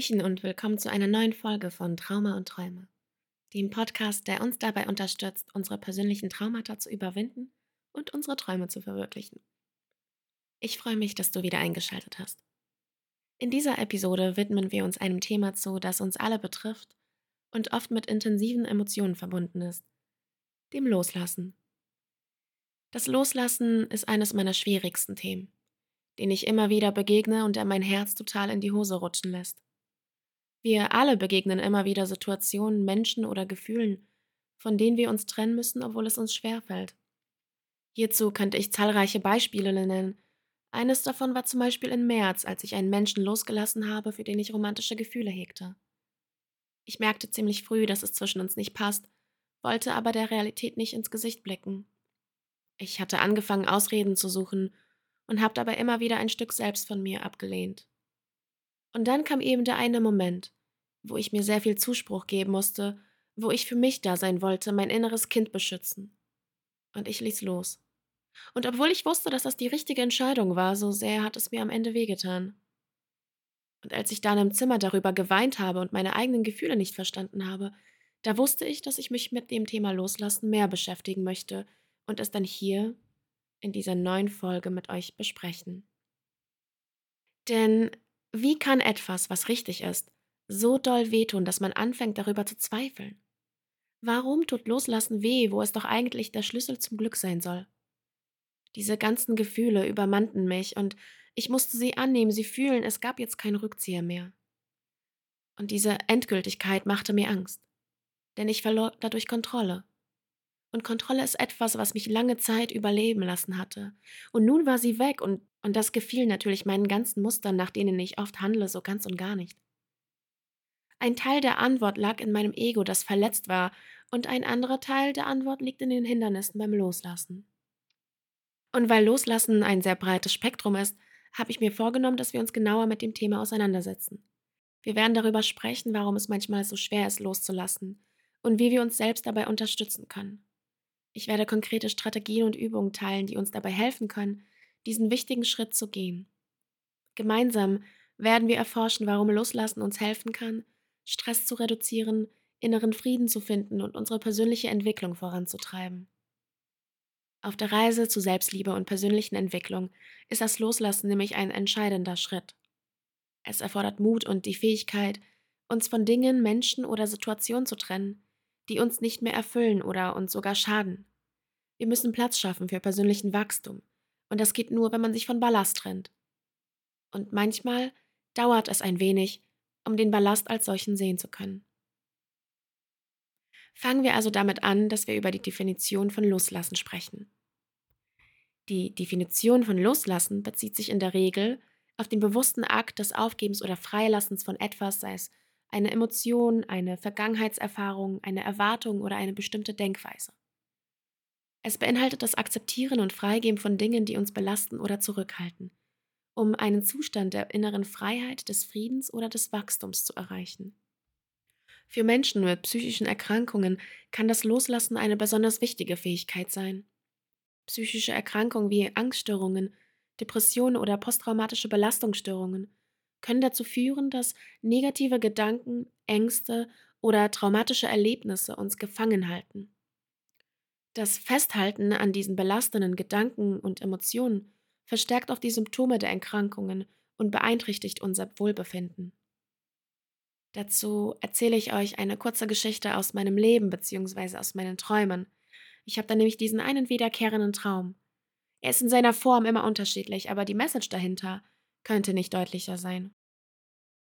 Hallöchen und willkommen zu einer neuen Folge von Trauma und Träume, dem Podcast, der uns dabei unterstützt, unsere persönlichen Traumata zu überwinden und unsere Träume zu verwirklichen. Ich freue mich, dass du wieder eingeschaltet hast. In dieser Episode widmen wir uns einem Thema zu, das uns alle betrifft und oft mit intensiven Emotionen verbunden ist, dem Loslassen. Das Loslassen ist eines meiner schwierigsten Themen den ich immer wieder begegne und der mein Herz total in die Hose rutschen lässt. Wir alle begegnen immer wieder Situationen, Menschen oder Gefühlen, von denen wir uns trennen müssen, obwohl es uns schwerfällt. Hierzu könnte ich zahlreiche Beispiele nennen. Eines davon war zum Beispiel im März, als ich einen Menschen losgelassen habe, für den ich romantische Gefühle hegte. Ich merkte ziemlich früh, dass es zwischen uns nicht passt, wollte aber der Realität nicht ins Gesicht blicken. Ich hatte angefangen, Ausreden zu suchen und habe dabei immer wieder ein Stück selbst von mir abgelehnt. Und dann kam eben der eine Moment, wo ich mir sehr viel Zuspruch geben musste, wo ich für mich da sein wollte, mein inneres Kind beschützen. Und ich ließ los. Und obwohl ich wusste, dass das die richtige Entscheidung war, so sehr hat es mir am Ende wehgetan. Und als ich dann im Zimmer darüber geweint habe und meine eigenen Gefühle nicht verstanden habe, da wusste ich, dass ich mich mit dem Thema Loslassen mehr beschäftigen möchte und es dann hier in dieser neuen Folge mit euch besprechen. Denn wie kann etwas, was richtig ist, so doll wehtun, dass man anfängt darüber zu zweifeln? Warum tut Loslassen weh, wo es doch eigentlich der Schlüssel zum Glück sein soll? Diese ganzen Gefühle übermannten mich und ich musste sie annehmen, sie fühlen, es gab jetzt keinen Rückzieher mehr. Und diese Endgültigkeit machte mir Angst, denn ich verlor dadurch Kontrolle. Und Kontrolle ist etwas, was mich lange Zeit überleben lassen hatte. Und nun war sie weg und, und das gefiel natürlich meinen ganzen Mustern, nach denen ich oft handle, so ganz und gar nicht. Ein Teil der Antwort lag in meinem Ego, das verletzt war, und ein anderer Teil der Antwort liegt in den Hindernissen beim Loslassen. Und weil Loslassen ein sehr breites Spektrum ist, habe ich mir vorgenommen, dass wir uns genauer mit dem Thema auseinandersetzen. Wir werden darüber sprechen, warum es manchmal so schwer ist, loszulassen und wie wir uns selbst dabei unterstützen können. Ich werde konkrete Strategien und Übungen teilen, die uns dabei helfen können, diesen wichtigen Schritt zu gehen. Gemeinsam werden wir erforschen, warum Loslassen uns helfen kann, Stress zu reduzieren, inneren Frieden zu finden und unsere persönliche Entwicklung voranzutreiben. Auf der Reise zu Selbstliebe und persönlichen Entwicklung ist das Loslassen nämlich ein entscheidender Schritt. Es erfordert Mut und die Fähigkeit, uns von Dingen, Menschen oder Situationen zu trennen, die uns nicht mehr erfüllen oder uns sogar schaden. Wir müssen Platz schaffen für persönlichen Wachstum. Und das geht nur, wenn man sich von Ballast trennt. Und manchmal dauert es ein wenig, um den Ballast als solchen sehen zu können. Fangen wir also damit an, dass wir über die Definition von Loslassen sprechen. Die Definition von Loslassen bezieht sich in der Regel auf den bewussten Akt des Aufgebens oder Freilassens von etwas, sei es eine Emotion, eine Vergangenheitserfahrung, eine Erwartung oder eine bestimmte Denkweise. Es beinhaltet das Akzeptieren und Freigeben von Dingen, die uns belasten oder zurückhalten, um einen Zustand der inneren Freiheit, des Friedens oder des Wachstums zu erreichen. Für Menschen mit psychischen Erkrankungen kann das Loslassen eine besonders wichtige Fähigkeit sein. Psychische Erkrankungen wie Angststörungen, Depressionen oder posttraumatische Belastungsstörungen können dazu führen, dass negative Gedanken, Ängste oder traumatische Erlebnisse uns gefangen halten. Das Festhalten an diesen belastenden Gedanken und Emotionen verstärkt auch die Symptome der Erkrankungen und beeinträchtigt unser Wohlbefinden. Dazu erzähle ich euch eine kurze Geschichte aus meinem Leben bzw. aus meinen Träumen. Ich habe da nämlich diesen einen wiederkehrenden Traum. Er ist in seiner Form immer unterschiedlich, aber die Message dahinter könnte nicht deutlicher sein.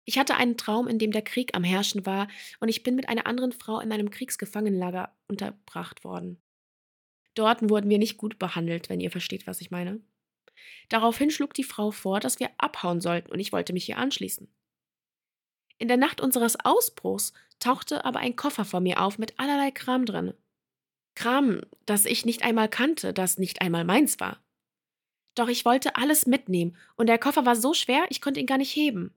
Ich hatte einen Traum, in dem der Krieg am Herrschen war, und ich bin mit einer anderen Frau in einem Kriegsgefangenenlager unterbracht worden. Dort wurden wir nicht gut behandelt, wenn ihr versteht, was ich meine. Daraufhin schlug die Frau vor, dass wir abhauen sollten, und ich wollte mich ihr anschließen. In der Nacht unseres Ausbruchs tauchte aber ein Koffer vor mir auf mit allerlei Kram drin. Kram, das ich nicht einmal kannte, das nicht einmal meins war. Doch ich wollte alles mitnehmen, und der Koffer war so schwer, ich konnte ihn gar nicht heben.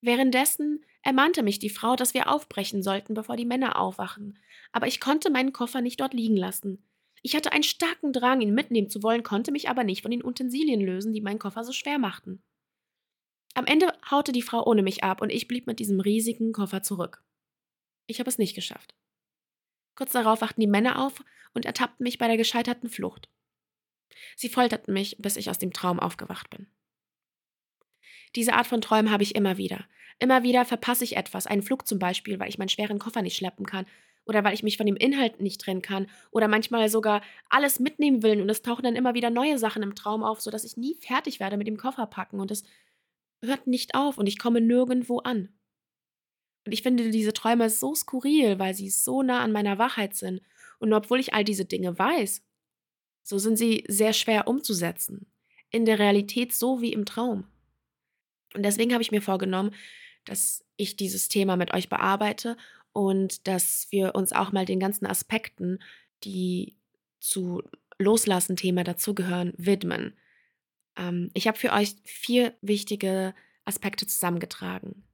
Währenddessen ermahnte mich die Frau, dass wir aufbrechen sollten, bevor die Männer aufwachen, aber ich konnte meinen Koffer nicht dort liegen lassen. Ich hatte einen starken Drang, ihn mitnehmen zu wollen, konnte mich aber nicht von den Utensilien lösen, die meinen Koffer so schwer machten. Am Ende haute die Frau ohne mich ab und ich blieb mit diesem riesigen Koffer zurück. Ich habe es nicht geschafft. Kurz darauf wachten die Männer auf und ertappten mich bei der gescheiterten Flucht. Sie folterten mich, bis ich aus dem Traum aufgewacht bin. Diese Art von Träumen habe ich immer wieder. Immer wieder verpasse ich etwas, einen Flug zum Beispiel, weil ich meinen schweren Koffer nicht schleppen kann oder weil ich mich von dem Inhalt nicht trennen kann oder manchmal sogar alles mitnehmen will und es tauchen dann immer wieder neue Sachen im Traum auf, sodass ich nie fertig werde mit dem Koffer packen und es hört nicht auf und ich komme nirgendwo an. Und ich finde diese Träume so skurril, weil sie so nah an meiner Wahrheit sind. Und obwohl ich all diese Dinge weiß, so sind sie sehr schwer umzusetzen. In der Realität so wie im Traum. Und deswegen habe ich mir vorgenommen, dass ich dieses Thema mit euch bearbeite und dass wir uns auch mal den ganzen Aspekten, die zu Loslassen-Thema dazugehören, widmen. Ähm, ich habe für euch vier wichtige Aspekte zusammengetragen.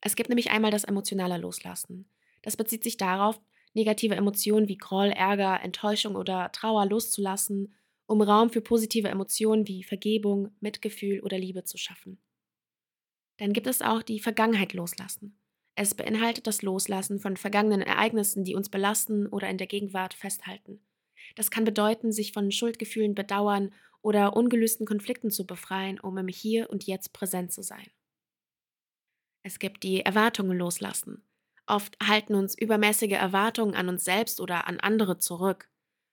Es gibt nämlich einmal das emotionale Loslassen. Das bezieht sich darauf, negative Emotionen wie Groll, Ärger, Enttäuschung oder Trauer loszulassen, um Raum für positive Emotionen wie Vergebung, Mitgefühl oder Liebe zu schaffen. Dann gibt es auch die Vergangenheit loslassen. Es beinhaltet das Loslassen von vergangenen Ereignissen, die uns belasten oder in der Gegenwart festhalten. Das kann bedeuten, sich von Schuldgefühlen bedauern oder ungelösten Konflikten zu befreien, um im Hier und Jetzt präsent zu sein. Es gibt die Erwartungen loslassen. Oft halten uns übermäßige Erwartungen an uns selbst oder an andere zurück.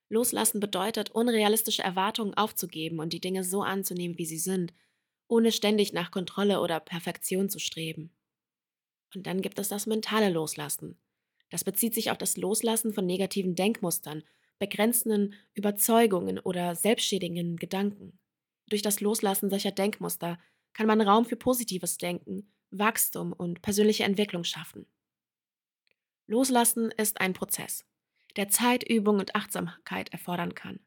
Loslassen bedeutet, unrealistische Erwartungen aufzugeben und die Dinge so anzunehmen, wie sie sind, ohne ständig nach Kontrolle oder Perfektion zu streben. Und dann gibt es das mentale Loslassen. Das bezieht sich auf das Loslassen von negativen Denkmustern, begrenzenden Überzeugungen oder selbstschädigenden Gedanken. Durch das Loslassen solcher Denkmuster kann man Raum für positives Denken, Wachstum und persönliche Entwicklung schaffen. Loslassen ist ein Prozess, der Zeit, Übung und Achtsamkeit erfordern kann.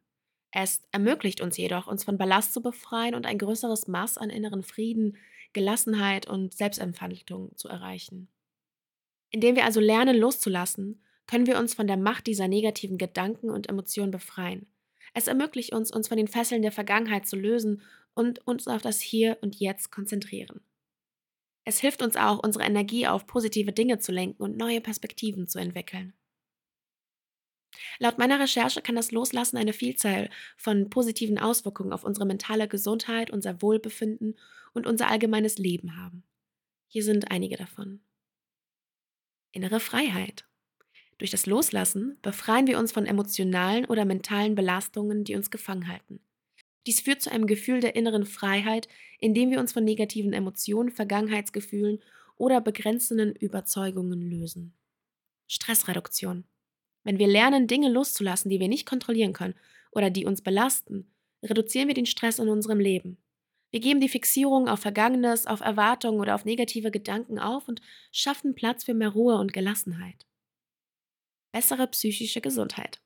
Es ermöglicht uns jedoch, uns von Ballast zu befreien und ein größeres Maß an inneren Frieden, Gelassenheit und Selbstentfaltung zu erreichen. Indem wir also lernen loszulassen, können wir uns von der Macht dieser negativen Gedanken und Emotionen befreien. Es ermöglicht uns, uns von den Fesseln der Vergangenheit zu lösen und uns auf das Hier und Jetzt konzentrieren. Es hilft uns auch, unsere Energie auf positive Dinge zu lenken und neue Perspektiven zu entwickeln. Laut meiner Recherche kann das Loslassen eine Vielzahl von positiven Auswirkungen auf unsere mentale Gesundheit, unser Wohlbefinden und unser allgemeines Leben haben. Hier sind einige davon. Innere Freiheit. Durch das Loslassen befreien wir uns von emotionalen oder mentalen Belastungen, die uns gefangen halten. Dies führt zu einem Gefühl der inneren Freiheit, indem wir uns von negativen Emotionen, Vergangenheitsgefühlen oder begrenzenden Überzeugungen lösen. Stressreduktion. Wenn wir lernen, Dinge loszulassen, die wir nicht kontrollieren können oder die uns belasten, reduzieren wir den Stress in unserem Leben. Wir geben die Fixierung auf Vergangenes, auf Erwartungen oder auf negative Gedanken auf und schaffen Platz für mehr Ruhe und Gelassenheit. Bessere psychische Gesundheit.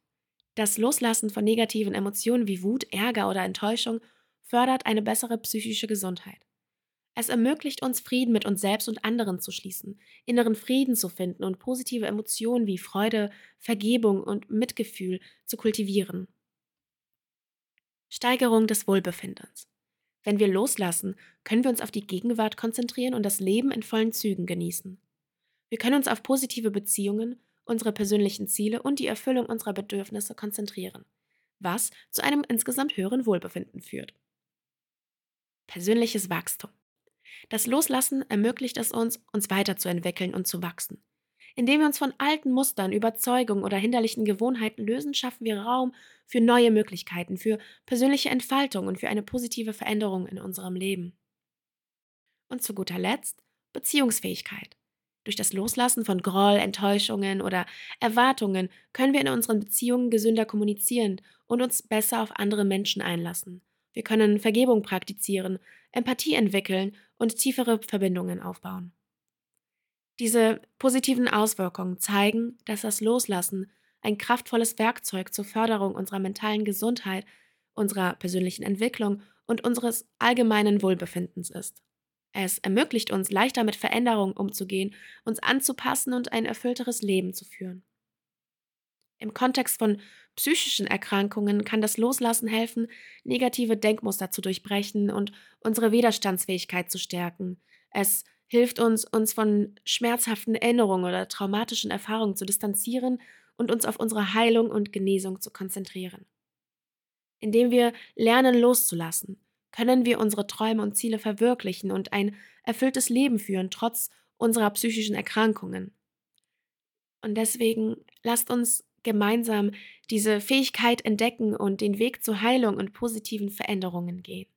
Das Loslassen von negativen Emotionen wie Wut, Ärger oder Enttäuschung fördert eine bessere psychische Gesundheit. Es ermöglicht uns, Frieden mit uns selbst und anderen zu schließen, inneren Frieden zu finden und positive Emotionen wie Freude, Vergebung und Mitgefühl zu kultivieren. Steigerung des Wohlbefindens. Wenn wir loslassen, können wir uns auf die Gegenwart konzentrieren und das Leben in vollen Zügen genießen. Wir können uns auf positive Beziehungen, unsere persönlichen Ziele und die Erfüllung unserer Bedürfnisse konzentrieren, was zu einem insgesamt höheren Wohlbefinden führt. Persönliches Wachstum. Das Loslassen ermöglicht es uns, uns weiterzuentwickeln und zu wachsen. Indem wir uns von alten Mustern, Überzeugungen oder hinderlichen Gewohnheiten lösen, schaffen wir Raum für neue Möglichkeiten, für persönliche Entfaltung und für eine positive Veränderung in unserem Leben. Und zu guter Letzt Beziehungsfähigkeit. Durch das Loslassen von Groll, Enttäuschungen oder Erwartungen können wir in unseren Beziehungen gesünder kommunizieren und uns besser auf andere Menschen einlassen. Wir können Vergebung praktizieren, Empathie entwickeln und tiefere Verbindungen aufbauen. Diese positiven Auswirkungen zeigen, dass das Loslassen ein kraftvolles Werkzeug zur Förderung unserer mentalen Gesundheit, unserer persönlichen Entwicklung und unseres allgemeinen Wohlbefindens ist. Es ermöglicht uns, leichter mit Veränderungen umzugehen, uns anzupassen und ein erfüllteres Leben zu führen. Im Kontext von psychischen Erkrankungen kann das Loslassen helfen, negative Denkmuster zu durchbrechen und unsere Widerstandsfähigkeit zu stärken. Es hilft uns, uns von schmerzhaften Erinnerungen oder traumatischen Erfahrungen zu distanzieren und uns auf unsere Heilung und Genesung zu konzentrieren. Indem wir lernen loszulassen, können wir unsere Träume und Ziele verwirklichen und ein erfülltes Leben führen, trotz unserer psychischen Erkrankungen. Und deswegen lasst uns gemeinsam diese Fähigkeit entdecken und den Weg zur Heilung und positiven Veränderungen gehen.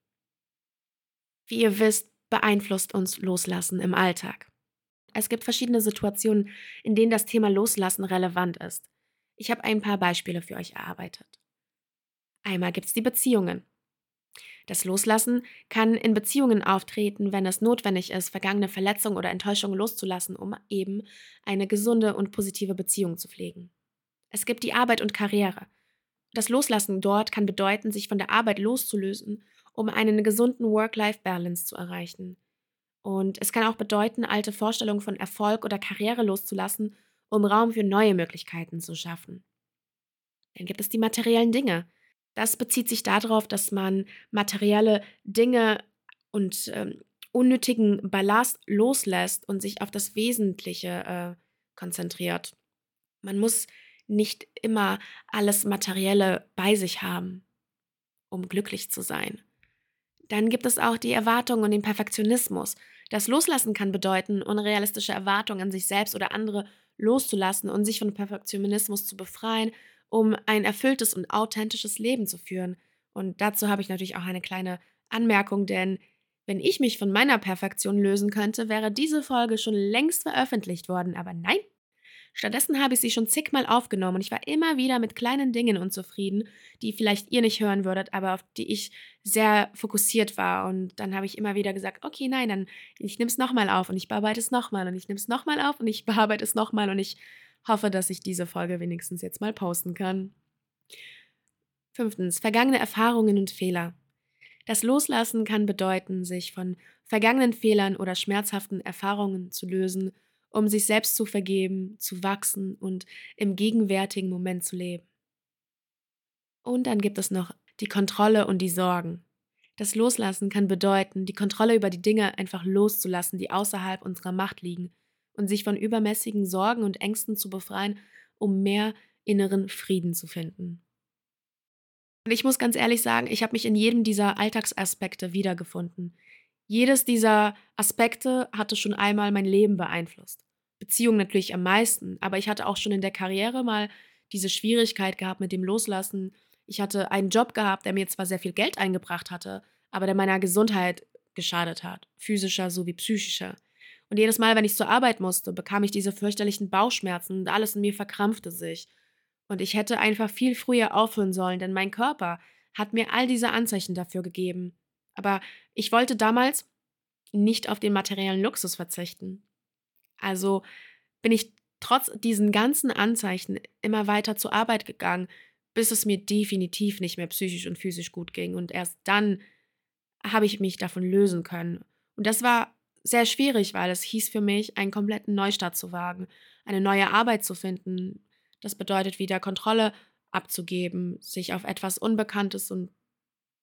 Wie ihr wisst, beeinflusst uns Loslassen im Alltag. Es gibt verschiedene Situationen, in denen das Thema Loslassen relevant ist. Ich habe ein paar Beispiele für euch erarbeitet. Einmal gibt es die Beziehungen. Das Loslassen kann in Beziehungen auftreten, wenn es notwendig ist, vergangene Verletzungen oder Enttäuschungen loszulassen, um eben eine gesunde und positive Beziehung zu pflegen. Es gibt die Arbeit und Karriere. Das Loslassen dort kann bedeuten, sich von der Arbeit loszulösen, um einen gesunden Work-Life-Balance zu erreichen. Und es kann auch bedeuten, alte Vorstellungen von Erfolg oder Karriere loszulassen, um Raum für neue Möglichkeiten zu schaffen. Dann gibt es die materiellen Dinge. Das bezieht sich darauf, dass man materielle Dinge und ähm, unnötigen Ballast loslässt und sich auf das Wesentliche äh, konzentriert. Man muss nicht immer alles Materielle bei sich haben, um glücklich zu sein. Dann gibt es auch die Erwartungen und den Perfektionismus. Das Loslassen kann bedeuten, unrealistische Erwartungen an sich selbst oder andere loszulassen und sich von Perfektionismus zu befreien um ein erfülltes und authentisches Leben zu führen. Und dazu habe ich natürlich auch eine kleine Anmerkung, denn wenn ich mich von meiner Perfektion lösen könnte, wäre diese Folge schon längst veröffentlicht worden. Aber nein, stattdessen habe ich sie schon zigmal aufgenommen und ich war immer wieder mit kleinen Dingen unzufrieden, die vielleicht ihr nicht hören würdet, aber auf die ich sehr fokussiert war. Und dann habe ich immer wieder gesagt, okay, nein, dann ich nehme es nochmal auf und ich bearbeite es nochmal und ich nehme es nochmal auf und ich bearbeite es nochmal und ich Hoffe, dass ich diese Folge wenigstens jetzt mal posten kann. Fünftens, vergangene Erfahrungen und Fehler. Das Loslassen kann bedeuten, sich von vergangenen Fehlern oder schmerzhaften Erfahrungen zu lösen, um sich selbst zu vergeben, zu wachsen und im gegenwärtigen Moment zu leben. Und dann gibt es noch die Kontrolle und die Sorgen. Das Loslassen kann bedeuten, die Kontrolle über die Dinge einfach loszulassen, die außerhalb unserer Macht liegen und sich von übermäßigen Sorgen und Ängsten zu befreien, um mehr inneren Frieden zu finden. Und ich muss ganz ehrlich sagen, ich habe mich in jedem dieser Alltagsaspekte wiedergefunden. Jedes dieser Aspekte hatte schon einmal mein Leben beeinflusst. Beziehung natürlich am meisten, aber ich hatte auch schon in der Karriere mal diese Schwierigkeit gehabt mit dem Loslassen. Ich hatte einen Job gehabt, der mir zwar sehr viel Geld eingebracht hatte, aber der meiner Gesundheit geschadet hat, physischer sowie psychischer. Und jedes Mal, wenn ich zur Arbeit musste, bekam ich diese fürchterlichen Bauchschmerzen und alles in mir verkrampfte sich. Und ich hätte einfach viel früher aufhören sollen, denn mein Körper hat mir all diese Anzeichen dafür gegeben. Aber ich wollte damals nicht auf den materiellen Luxus verzichten. Also bin ich trotz diesen ganzen Anzeichen immer weiter zur Arbeit gegangen, bis es mir definitiv nicht mehr psychisch und physisch gut ging. Und erst dann habe ich mich davon lösen können. Und das war sehr schwierig, weil es hieß für mich, einen kompletten Neustart zu wagen, eine neue Arbeit zu finden. Das bedeutet wieder Kontrolle abzugeben, sich auf etwas Unbekanntes und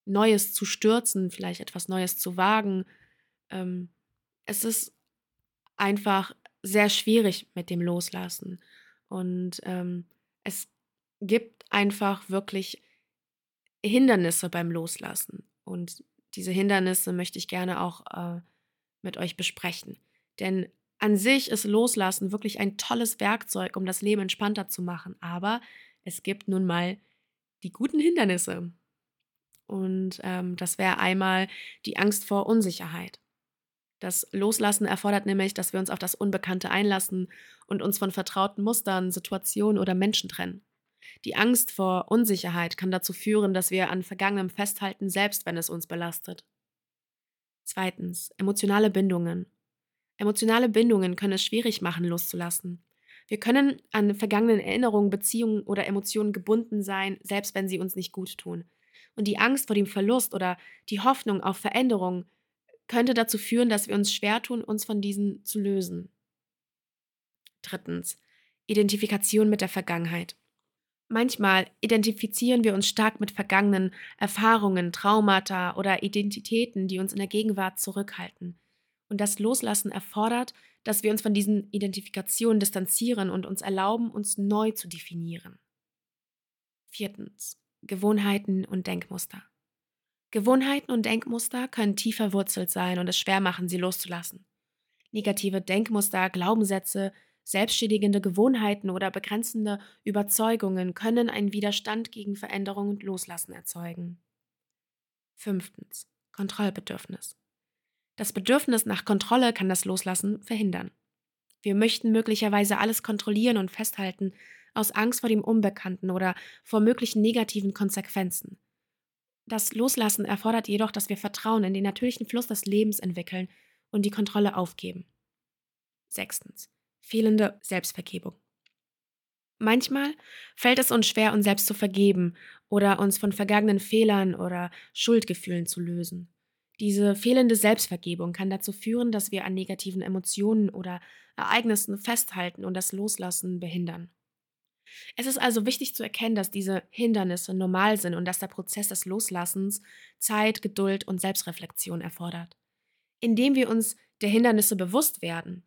Neues zu stürzen, vielleicht etwas Neues zu wagen. Ähm, es ist einfach sehr schwierig mit dem Loslassen. Und ähm, es gibt einfach wirklich Hindernisse beim Loslassen. Und diese Hindernisse möchte ich gerne auch äh, mit euch besprechen. Denn an sich ist Loslassen wirklich ein tolles Werkzeug, um das Leben entspannter zu machen. Aber es gibt nun mal die guten Hindernisse. Und ähm, das wäre einmal die Angst vor Unsicherheit. Das Loslassen erfordert nämlich, dass wir uns auf das Unbekannte einlassen und uns von vertrauten Mustern, Situationen oder Menschen trennen. Die Angst vor Unsicherheit kann dazu führen, dass wir an Vergangenem festhalten, selbst wenn es uns belastet. Zweitens, emotionale Bindungen. Emotionale Bindungen können es schwierig machen, loszulassen. Wir können an vergangenen Erinnerungen, Beziehungen oder Emotionen gebunden sein, selbst wenn sie uns nicht gut tun. Und die Angst vor dem Verlust oder die Hoffnung auf Veränderung könnte dazu führen, dass wir uns schwer tun, uns von diesen zu lösen. Drittens, Identifikation mit der Vergangenheit. Manchmal identifizieren wir uns stark mit vergangenen Erfahrungen, Traumata oder Identitäten, die uns in der Gegenwart zurückhalten. Und das Loslassen erfordert, dass wir uns von diesen Identifikationen distanzieren und uns erlauben, uns neu zu definieren. Viertens. Gewohnheiten und Denkmuster. Gewohnheiten und Denkmuster können tief verwurzelt sein und es schwer machen, sie loszulassen. Negative Denkmuster, Glaubenssätze, selbstschädigende Gewohnheiten oder begrenzende Überzeugungen können einen Widerstand gegen Veränderung und Loslassen erzeugen. Fünftens. Kontrollbedürfnis. Das Bedürfnis nach Kontrolle kann das Loslassen verhindern. Wir möchten möglicherweise alles kontrollieren und festhalten, aus Angst vor dem Unbekannten oder vor möglichen negativen Konsequenzen. Das Loslassen erfordert jedoch, dass wir Vertrauen in den natürlichen Fluss des Lebens entwickeln und die Kontrolle aufgeben. Sechstens. Fehlende Selbstvergebung. Manchmal fällt es uns schwer, uns selbst zu vergeben oder uns von vergangenen Fehlern oder Schuldgefühlen zu lösen. Diese fehlende Selbstvergebung kann dazu führen, dass wir an negativen Emotionen oder Ereignissen festhalten und das Loslassen behindern. Es ist also wichtig zu erkennen, dass diese Hindernisse normal sind und dass der Prozess des Loslassens Zeit, Geduld und Selbstreflexion erfordert. Indem wir uns der Hindernisse bewusst werden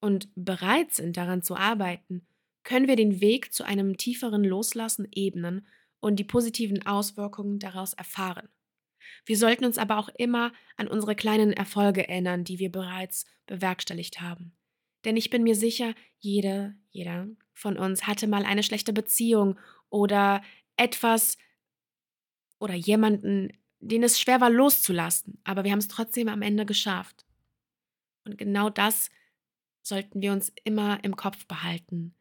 und bereit sind, daran zu arbeiten, können wir den Weg zu einem tieferen Loslassen ebnen und die positiven Auswirkungen daraus erfahren. Wir sollten uns aber auch immer an unsere kleinen Erfolge erinnern, die wir bereits bewerkstelligt haben. Denn ich bin mir sicher, jede, jeder von uns hatte mal eine schlechte Beziehung oder etwas oder jemanden, den es schwer war loszulassen, aber wir haben es trotzdem am Ende geschafft. Und genau das sollten wir uns immer im Kopf behalten.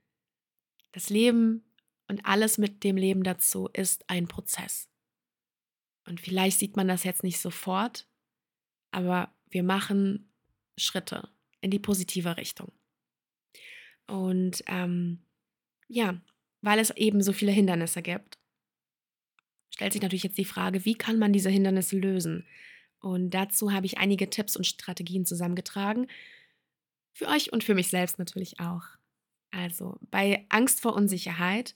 Das Leben und alles mit dem Leben dazu ist ein Prozess. Und vielleicht sieht man das jetzt nicht sofort, aber wir machen Schritte in die positive Richtung. Und ähm, ja, weil es eben so viele Hindernisse gibt, stellt sich natürlich jetzt die Frage, wie kann man diese Hindernisse lösen? Und dazu habe ich einige Tipps und Strategien zusammengetragen. Für euch und für mich selbst natürlich auch. Also bei Angst vor Unsicherheit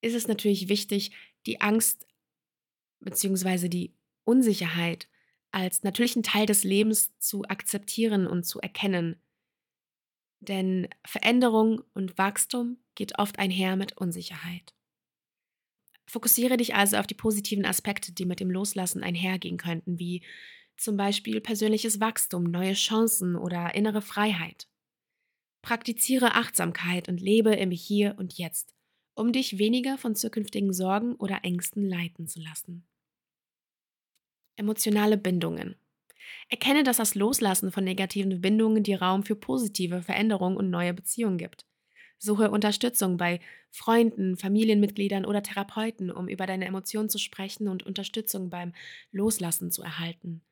ist es natürlich wichtig, die Angst bzw. die Unsicherheit als natürlichen Teil des Lebens zu akzeptieren und zu erkennen. Denn Veränderung und Wachstum geht oft einher mit Unsicherheit. Fokussiere dich also auf die positiven Aspekte, die mit dem Loslassen einhergehen könnten, wie zum Beispiel persönliches Wachstum, neue Chancen oder innere Freiheit. Praktiziere Achtsamkeit und lebe im Hier und Jetzt, um dich weniger von zukünftigen Sorgen oder Ängsten leiten zu lassen. Emotionale Bindungen. Erkenne, dass das Loslassen von negativen Bindungen dir Raum für positive Veränderungen und neue Beziehungen gibt. Suche Unterstützung bei Freunden, Familienmitgliedern oder Therapeuten, um über deine Emotionen zu sprechen und Unterstützung beim Loslassen zu erhalten.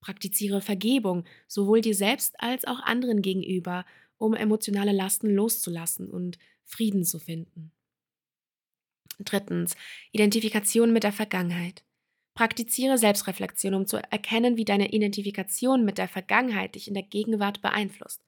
Praktiziere Vergebung, sowohl dir selbst als auch anderen gegenüber, um emotionale Lasten loszulassen und Frieden zu finden. Drittens, Identifikation mit der Vergangenheit. Praktiziere Selbstreflexion, um zu erkennen, wie deine Identifikation mit der Vergangenheit dich in der Gegenwart beeinflusst.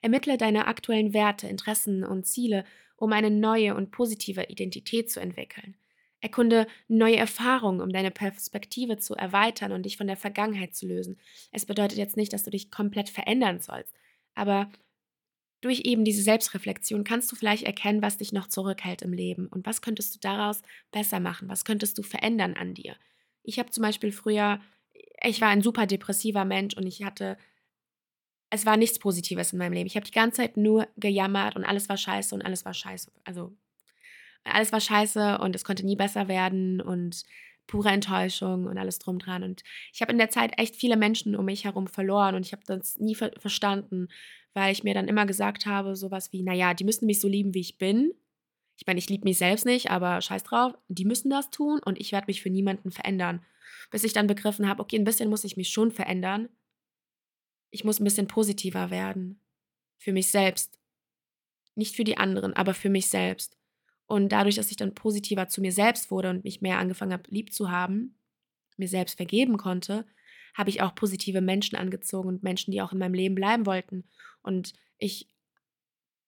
Ermittle deine aktuellen Werte, Interessen und Ziele, um eine neue und positive Identität zu entwickeln. Erkunde neue Erfahrungen, um deine Perspektive zu erweitern und dich von der Vergangenheit zu lösen. Es bedeutet jetzt nicht, dass du dich komplett verändern sollst, aber durch eben diese Selbstreflexion kannst du vielleicht erkennen, was dich noch zurückhält im Leben und was könntest du daraus besser machen, was könntest du verändern an dir. Ich habe zum Beispiel früher, ich war ein super depressiver Mensch und ich hatte, es war nichts Positives in meinem Leben. Ich habe die ganze Zeit nur gejammert und alles war scheiße und alles war scheiße. Also alles war scheiße und es konnte nie besser werden und pure Enttäuschung und alles drum dran. Und ich habe in der Zeit echt viele Menschen um mich herum verloren und ich habe das nie ver verstanden, weil ich mir dann immer gesagt habe, sowas wie, naja, die müssen mich so lieben, wie ich bin. Ich meine, ich liebe mich selbst nicht, aber scheiß drauf, die müssen das tun und ich werde mich für niemanden verändern. Bis ich dann begriffen habe, okay, ein bisschen muss ich mich schon verändern. Ich muss ein bisschen positiver werden. Für mich selbst. Nicht für die anderen, aber für mich selbst. Und dadurch, dass ich dann positiver zu mir selbst wurde und mich mehr angefangen habe, lieb zu haben, mir selbst vergeben konnte, habe ich auch positive Menschen angezogen und Menschen, die auch in meinem Leben bleiben wollten. Und ich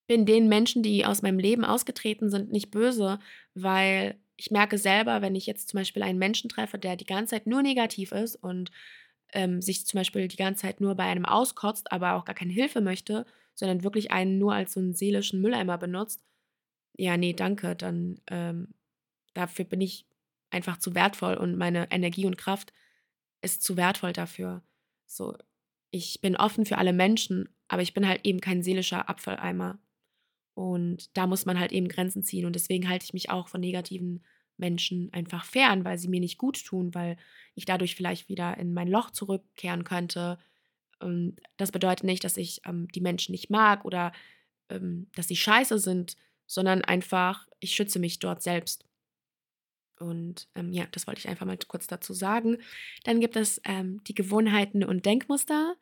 bin den Menschen, die aus meinem Leben ausgetreten sind, nicht böse, weil ich merke selber, wenn ich jetzt zum Beispiel einen Menschen treffe, der die ganze Zeit nur negativ ist und ähm, sich zum Beispiel die ganze Zeit nur bei einem auskotzt, aber auch gar keine Hilfe möchte, sondern wirklich einen nur als so einen seelischen Mülleimer benutzt, ja, nee, danke, dann ähm, dafür bin ich einfach zu wertvoll und meine Energie und Kraft ist zu wertvoll dafür. So, ich bin offen für alle Menschen, aber ich bin halt eben kein seelischer Abfalleimer. Und da muss man halt eben Grenzen ziehen. Und deswegen halte ich mich auch von negativen Menschen einfach fern, weil sie mir nicht gut tun, weil ich dadurch vielleicht wieder in mein Loch zurückkehren könnte. Und das bedeutet nicht, dass ich ähm, die Menschen nicht mag oder ähm, dass sie scheiße sind, sondern einfach, ich schütze mich dort selbst. Und ähm, ja, das wollte ich einfach mal kurz dazu sagen. Dann gibt es ähm, die Gewohnheiten und Denkmuster.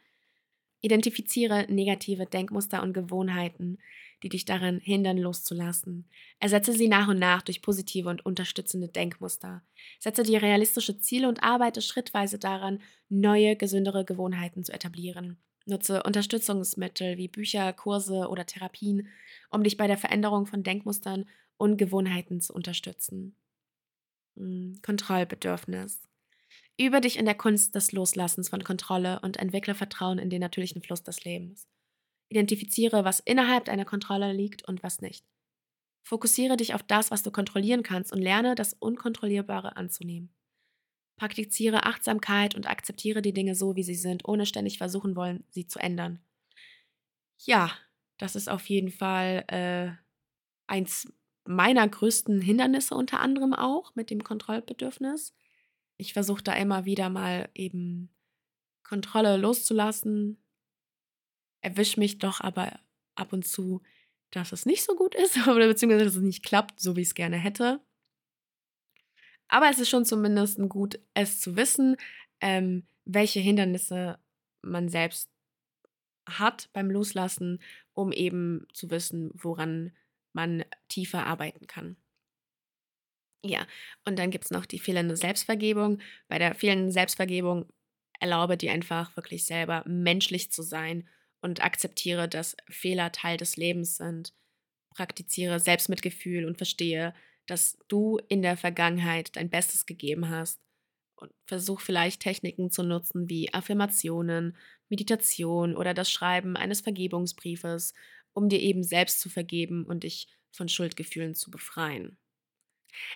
Identifiziere negative Denkmuster und Gewohnheiten, die dich daran hindern, loszulassen. Ersetze sie nach und nach durch positive und unterstützende Denkmuster. Setze dir realistische Ziele und arbeite schrittweise daran, neue, gesündere Gewohnheiten zu etablieren. Nutze Unterstützungsmittel wie Bücher, Kurse oder Therapien, um dich bei der Veränderung von Denkmustern und Gewohnheiten zu unterstützen. Hm, Kontrollbedürfnis. Übe dich in der Kunst des Loslassens von Kontrolle und entwickle Vertrauen in den natürlichen Fluss des Lebens. Identifiziere, was innerhalb deiner Kontrolle liegt und was nicht. Fokussiere dich auf das, was du kontrollieren kannst und lerne, das Unkontrollierbare anzunehmen. Praktiziere Achtsamkeit und akzeptiere die Dinge so, wie sie sind, ohne ständig versuchen wollen, sie zu ändern. Ja, das ist auf jeden Fall äh, eins meiner größten Hindernisse unter anderem auch mit dem Kontrollbedürfnis. Ich versuche da immer wieder mal eben Kontrolle loszulassen, erwische mich doch aber ab und zu, dass es nicht so gut ist oder beziehungsweise dass es nicht klappt, so wie ich es gerne hätte. Aber es ist schon zumindest gut, es zu wissen, ähm, welche Hindernisse man selbst hat beim Loslassen, um eben zu wissen, woran man tiefer arbeiten kann. Ja, und dann gibt es noch die fehlende Selbstvergebung. Bei der fehlenden Selbstvergebung erlaube dir einfach wirklich selber menschlich zu sein und akzeptiere, dass Fehler Teil des Lebens sind. Praktiziere Selbstmitgefühl und verstehe, dass du in der Vergangenheit dein Bestes gegeben hast. Und versuch vielleicht Techniken zu nutzen wie Affirmationen, Meditation oder das Schreiben eines Vergebungsbriefes um dir eben selbst zu vergeben und dich von Schuldgefühlen zu befreien.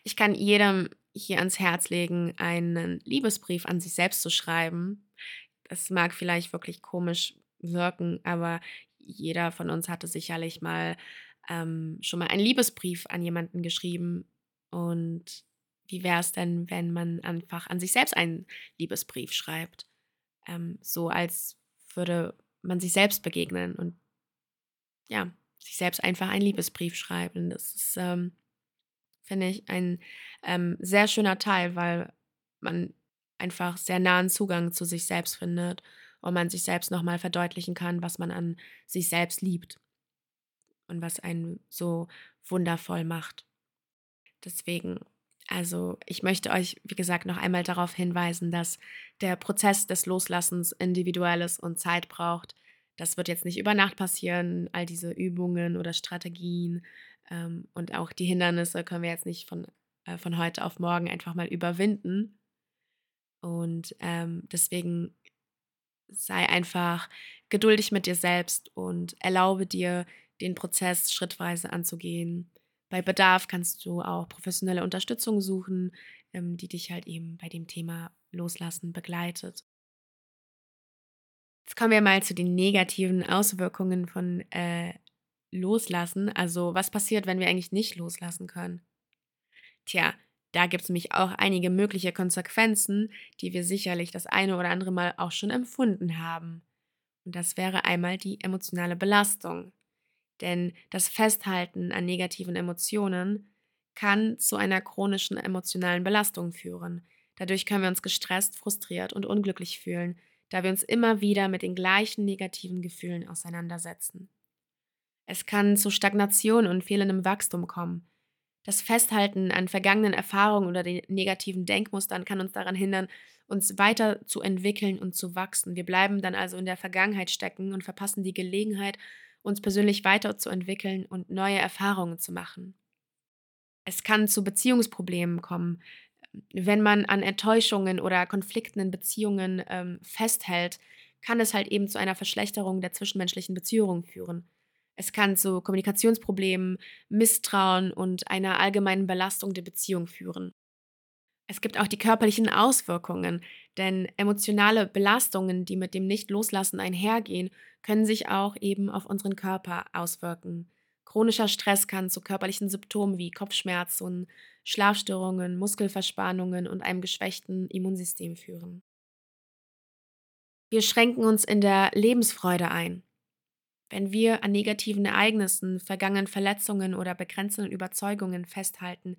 Ich kann jedem hier ans Herz legen, einen Liebesbrief an sich selbst zu schreiben. Das mag vielleicht wirklich komisch wirken, aber jeder von uns hatte sicherlich mal ähm, schon mal einen Liebesbrief an jemanden geschrieben. Und wie wäre es denn, wenn man einfach an sich selbst einen Liebesbrief schreibt? Ähm, so als würde man sich selbst begegnen und ja, sich selbst einfach einen Liebesbrief schreiben. Das ist, ähm, finde ich, ein ähm, sehr schöner Teil, weil man einfach sehr nahen Zugang zu sich selbst findet und man sich selbst nochmal verdeutlichen kann, was man an sich selbst liebt und was einen so wundervoll macht. Deswegen, also ich möchte euch, wie gesagt, noch einmal darauf hinweisen, dass der Prozess des Loslassens individuell ist und Zeit braucht das wird jetzt nicht über Nacht passieren, all diese Übungen oder Strategien ähm, und auch die Hindernisse können wir jetzt nicht von, äh, von heute auf morgen einfach mal überwinden. Und ähm, deswegen sei einfach geduldig mit dir selbst und erlaube dir, den Prozess schrittweise anzugehen. Bei Bedarf kannst du auch professionelle Unterstützung suchen, ähm, die dich halt eben bei dem Thema Loslassen begleitet. Jetzt kommen wir mal zu den negativen Auswirkungen von äh, Loslassen. Also was passiert, wenn wir eigentlich nicht loslassen können? Tja, da gibt es nämlich auch einige mögliche Konsequenzen, die wir sicherlich das eine oder andere Mal auch schon empfunden haben. Und das wäre einmal die emotionale Belastung. Denn das Festhalten an negativen Emotionen kann zu einer chronischen emotionalen Belastung führen. Dadurch können wir uns gestresst, frustriert und unglücklich fühlen, da wir uns immer wieder mit den gleichen negativen Gefühlen auseinandersetzen. Es kann zu Stagnation und fehlendem Wachstum kommen. Das Festhalten an vergangenen Erfahrungen oder den negativen Denkmustern kann uns daran hindern, uns weiter zu entwickeln und zu wachsen. Wir bleiben dann also in der Vergangenheit stecken und verpassen die Gelegenheit, uns persönlich weiterzuentwickeln und neue Erfahrungen zu machen. Es kann zu Beziehungsproblemen kommen, wenn man an Enttäuschungen oder Konflikten in Beziehungen ähm, festhält, kann es halt eben zu einer Verschlechterung der zwischenmenschlichen Beziehungen führen. Es kann zu Kommunikationsproblemen, Misstrauen und einer allgemeinen Belastung der Beziehung führen. Es gibt auch die körperlichen Auswirkungen, denn emotionale Belastungen, die mit dem Nicht-Loslassen einhergehen, können sich auch eben auf unseren Körper auswirken. Chronischer Stress kann zu körperlichen Symptomen wie Kopfschmerzen, Schlafstörungen, Muskelverspannungen und einem geschwächten Immunsystem führen. Wir schränken uns in der Lebensfreude ein. Wenn wir an negativen Ereignissen, vergangenen Verletzungen oder begrenzenden Überzeugungen festhalten,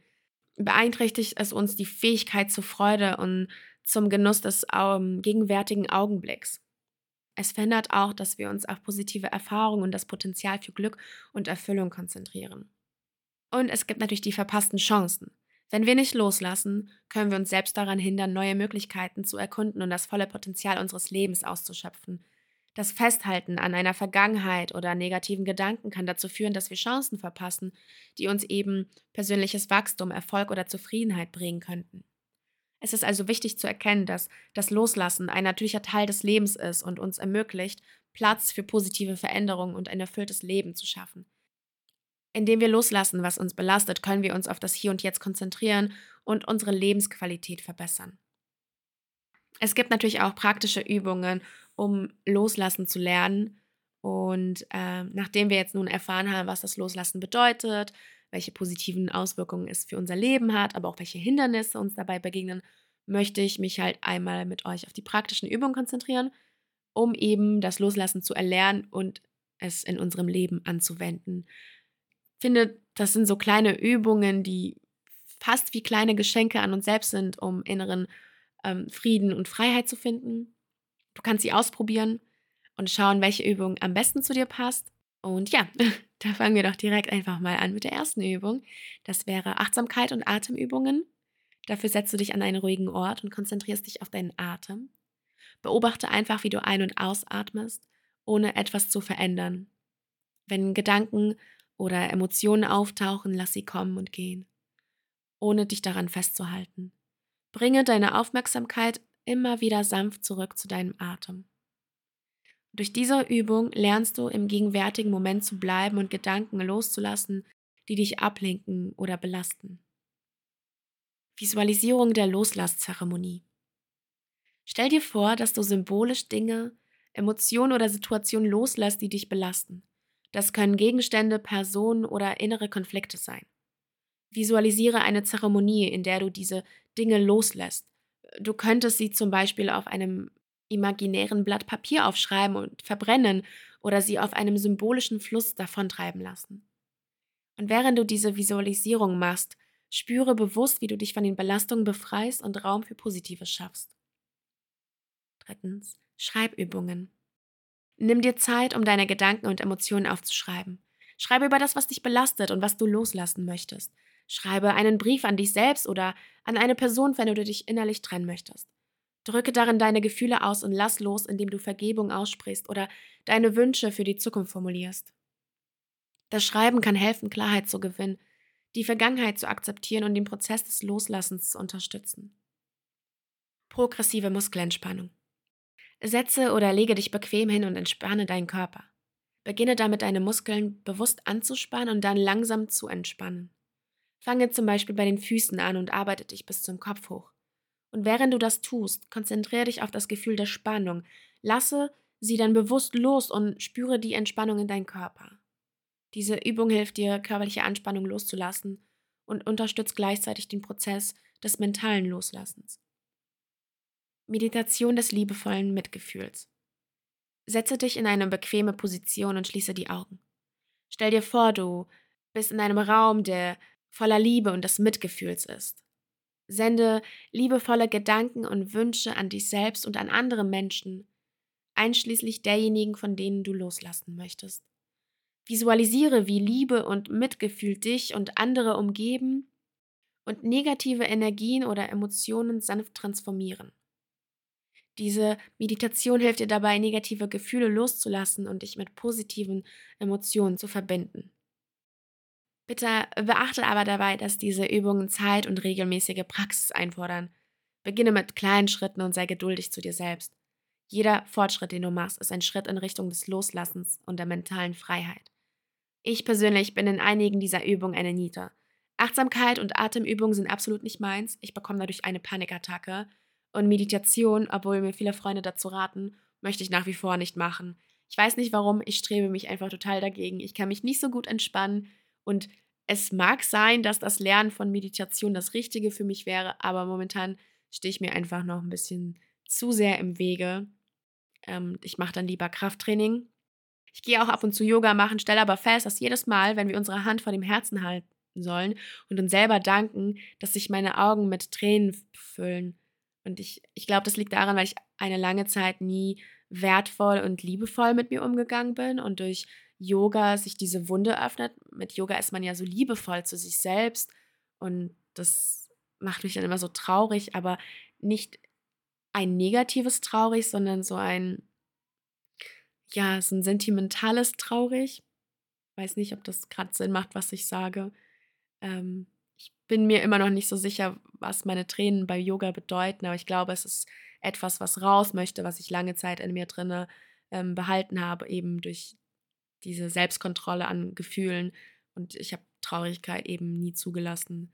beeinträchtigt es uns die Fähigkeit zur Freude und zum Genuss des ähm, gegenwärtigen Augenblicks. Es verhindert auch, dass wir uns auf positive Erfahrungen und das Potenzial für Glück und Erfüllung konzentrieren. Und es gibt natürlich die verpassten Chancen. Wenn wir nicht loslassen, können wir uns selbst daran hindern, neue Möglichkeiten zu erkunden und das volle Potenzial unseres Lebens auszuschöpfen. Das Festhalten an einer Vergangenheit oder negativen Gedanken kann dazu führen, dass wir Chancen verpassen, die uns eben persönliches Wachstum, Erfolg oder Zufriedenheit bringen könnten. Es ist also wichtig zu erkennen, dass das Loslassen ein natürlicher Teil des Lebens ist und uns ermöglicht, Platz für positive Veränderungen und ein erfülltes Leben zu schaffen. Indem wir loslassen, was uns belastet, können wir uns auf das Hier und Jetzt konzentrieren und unsere Lebensqualität verbessern. Es gibt natürlich auch praktische Übungen, um loslassen zu lernen. Und äh, nachdem wir jetzt nun erfahren haben, was das Loslassen bedeutet, welche positiven Auswirkungen es für unser Leben hat, aber auch welche Hindernisse uns dabei begegnen, möchte ich mich halt einmal mit euch auf die praktischen Übungen konzentrieren, um eben das Loslassen zu erlernen und es in unserem Leben anzuwenden. Ich finde, das sind so kleine Übungen, die fast wie kleine Geschenke an uns selbst sind, um inneren ähm, Frieden und Freiheit zu finden. Du kannst sie ausprobieren und schauen, welche Übung am besten zu dir passt. Und ja, da fangen wir doch direkt einfach mal an mit der ersten Übung. Das wäre Achtsamkeit und Atemübungen. Dafür setzt du dich an einen ruhigen Ort und konzentrierst dich auf deinen Atem. Beobachte einfach, wie du ein- und ausatmest, ohne etwas zu verändern. Wenn Gedanken oder Emotionen auftauchen, lass sie kommen und gehen, ohne dich daran festzuhalten. Bringe deine Aufmerksamkeit immer wieder sanft zurück zu deinem Atem. Durch diese Übung lernst du im gegenwärtigen Moment zu bleiben und Gedanken loszulassen, die dich ablenken oder belasten. Visualisierung der Loslasszeremonie. Stell dir vor, dass du symbolisch Dinge, Emotionen oder Situationen loslässt, die dich belasten. Das können Gegenstände, Personen oder innere Konflikte sein. Visualisiere eine Zeremonie, in der du diese Dinge loslässt, Du könntest sie zum Beispiel auf einem imaginären Blatt Papier aufschreiben und verbrennen oder sie auf einem symbolischen Fluss davontreiben lassen. Und während du diese Visualisierung machst, spüre bewusst, wie du dich von den Belastungen befreist und Raum für Positives schaffst. Drittens, Schreibübungen. Nimm dir Zeit, um deine Gedanken und Emotionen aufzuschreiben. Schreibe über das, was dich belastet und was du loslassen möchtest. Schreibe einen Brief an dich selbst oder an eine Person, wenn du dich innerlich trennen möchtest. Drücke darin deine Gefühle aus und lass los, indem du Vergebung aussprichst oder deine Wünsche für die Zukunft formulierst. Das Schreiben kann helfen, Klarheit zu gewinnen, die Vergangenheit zu akzeptieren und den Prozess des Loslassens zu unterstützen. Progressive Muskelentspannung. Setze oder lege dich bequem hin und entspanne deinen Körper. Beginne damit, deine Muskeln bewusst anzuspannen und dann langsam zu entspannen. Fange zum Beispiel bei den Füßen an und arbeite dich bis zum Kopf hoch. Und während du das tust, konzentriere dich auf das Gefühl der Spannung. Lasse sie dann bewusst los und spüre die Entspannung in deinem Körper. Diese Übung hilft dir, körperliche Anspannung loszulassen und unterstützt gleichzeitig den Prozess des mentalen Loslassens. Meditation des liebevollen Mitgefühls. Setze dich in eine bequeme Position und schließe die Augen. Stell dir vor, du bist in einem Raum, der voller Liebe und des Mitgefühls ist. Sende liebevolle Gedanken und Wünsche an dich selbst und an andere Menschen, einschließlich derjenigen, von denen du loslassen möchtest. Visualisiere, wie Liebe und Mitgefühl dich und andere umgeben und negative Energien oder Emotionen sanft transformieren. Diese Meditation hilft dir dabei, negative Gefühle loszulassen und dich mit positiven Emotionen zu verbinden. Bitte beachte aber dabei, dass diese Übungen Zeit und regelmäßige Praxis einfordern. Beginne mit kleinen Schritten und sei geduldig zu dir selbst. Jeder Fortschritt, den du machst, ist ein Schritt in Richtung des Loslassens und der mentalen Freiheit. Ich persönlich bin in einigen dieser Übungen eine Niete. Achtsamkeit und Atemübungen sind absolut nicht meins. Ich bekomme dadurch eine Panikattacke. Und Meditation, obwohl mir viele Freunde dazu raten, möchte ich nach wie vor nicht machen. Ich weiß nicht warum, ich strebe mich einfach total dagegen. Ich kann mich nicht so gut entspannen und es mag sein, dass das Lernen von Meditation das Richtige für mich wäre, aber momentan stehe ich mir einfach noch ein bisschen zu sehr im Wege. Ähm, ich mache dann lieber Krafttraining. Ich gehe auch ab und zu Yoga machen, stelle aber fest, dass jedes Mal, wenn wir unsere Hand vor dem Herzen halten sollen und uns selber danken, dass sich meine Augen mit Tränen füllen. Und ich, ich glaube, das liegt daran, weil ich eine lange Zeit nie wertvoll und liebevoll mit mir umgegangen bin und durch Yoga sich diese Wunde öffnet. Mit Yoga ist man ja so liebevoll zu sich selbst und das macht mich dann immer so traurig, aber nicht ein negatives traurig, sondern so ein, ja, so ein sentimentales traurig. Weiß nicht, ob das gerade Sinn macht, was ich sage. Ähm, ich bin mir immer noch nicht so sicher, was meine Tränen bei Yoga bedeuten, aber ich glaube, es ist etwas, was raus möchte, was ich lange Zeit in mir drinne ähm, behalten habe, eben durch diese Selbstkontrolle an Gefühlen. Und ich habe Traurigkeit eben nie zugelassen.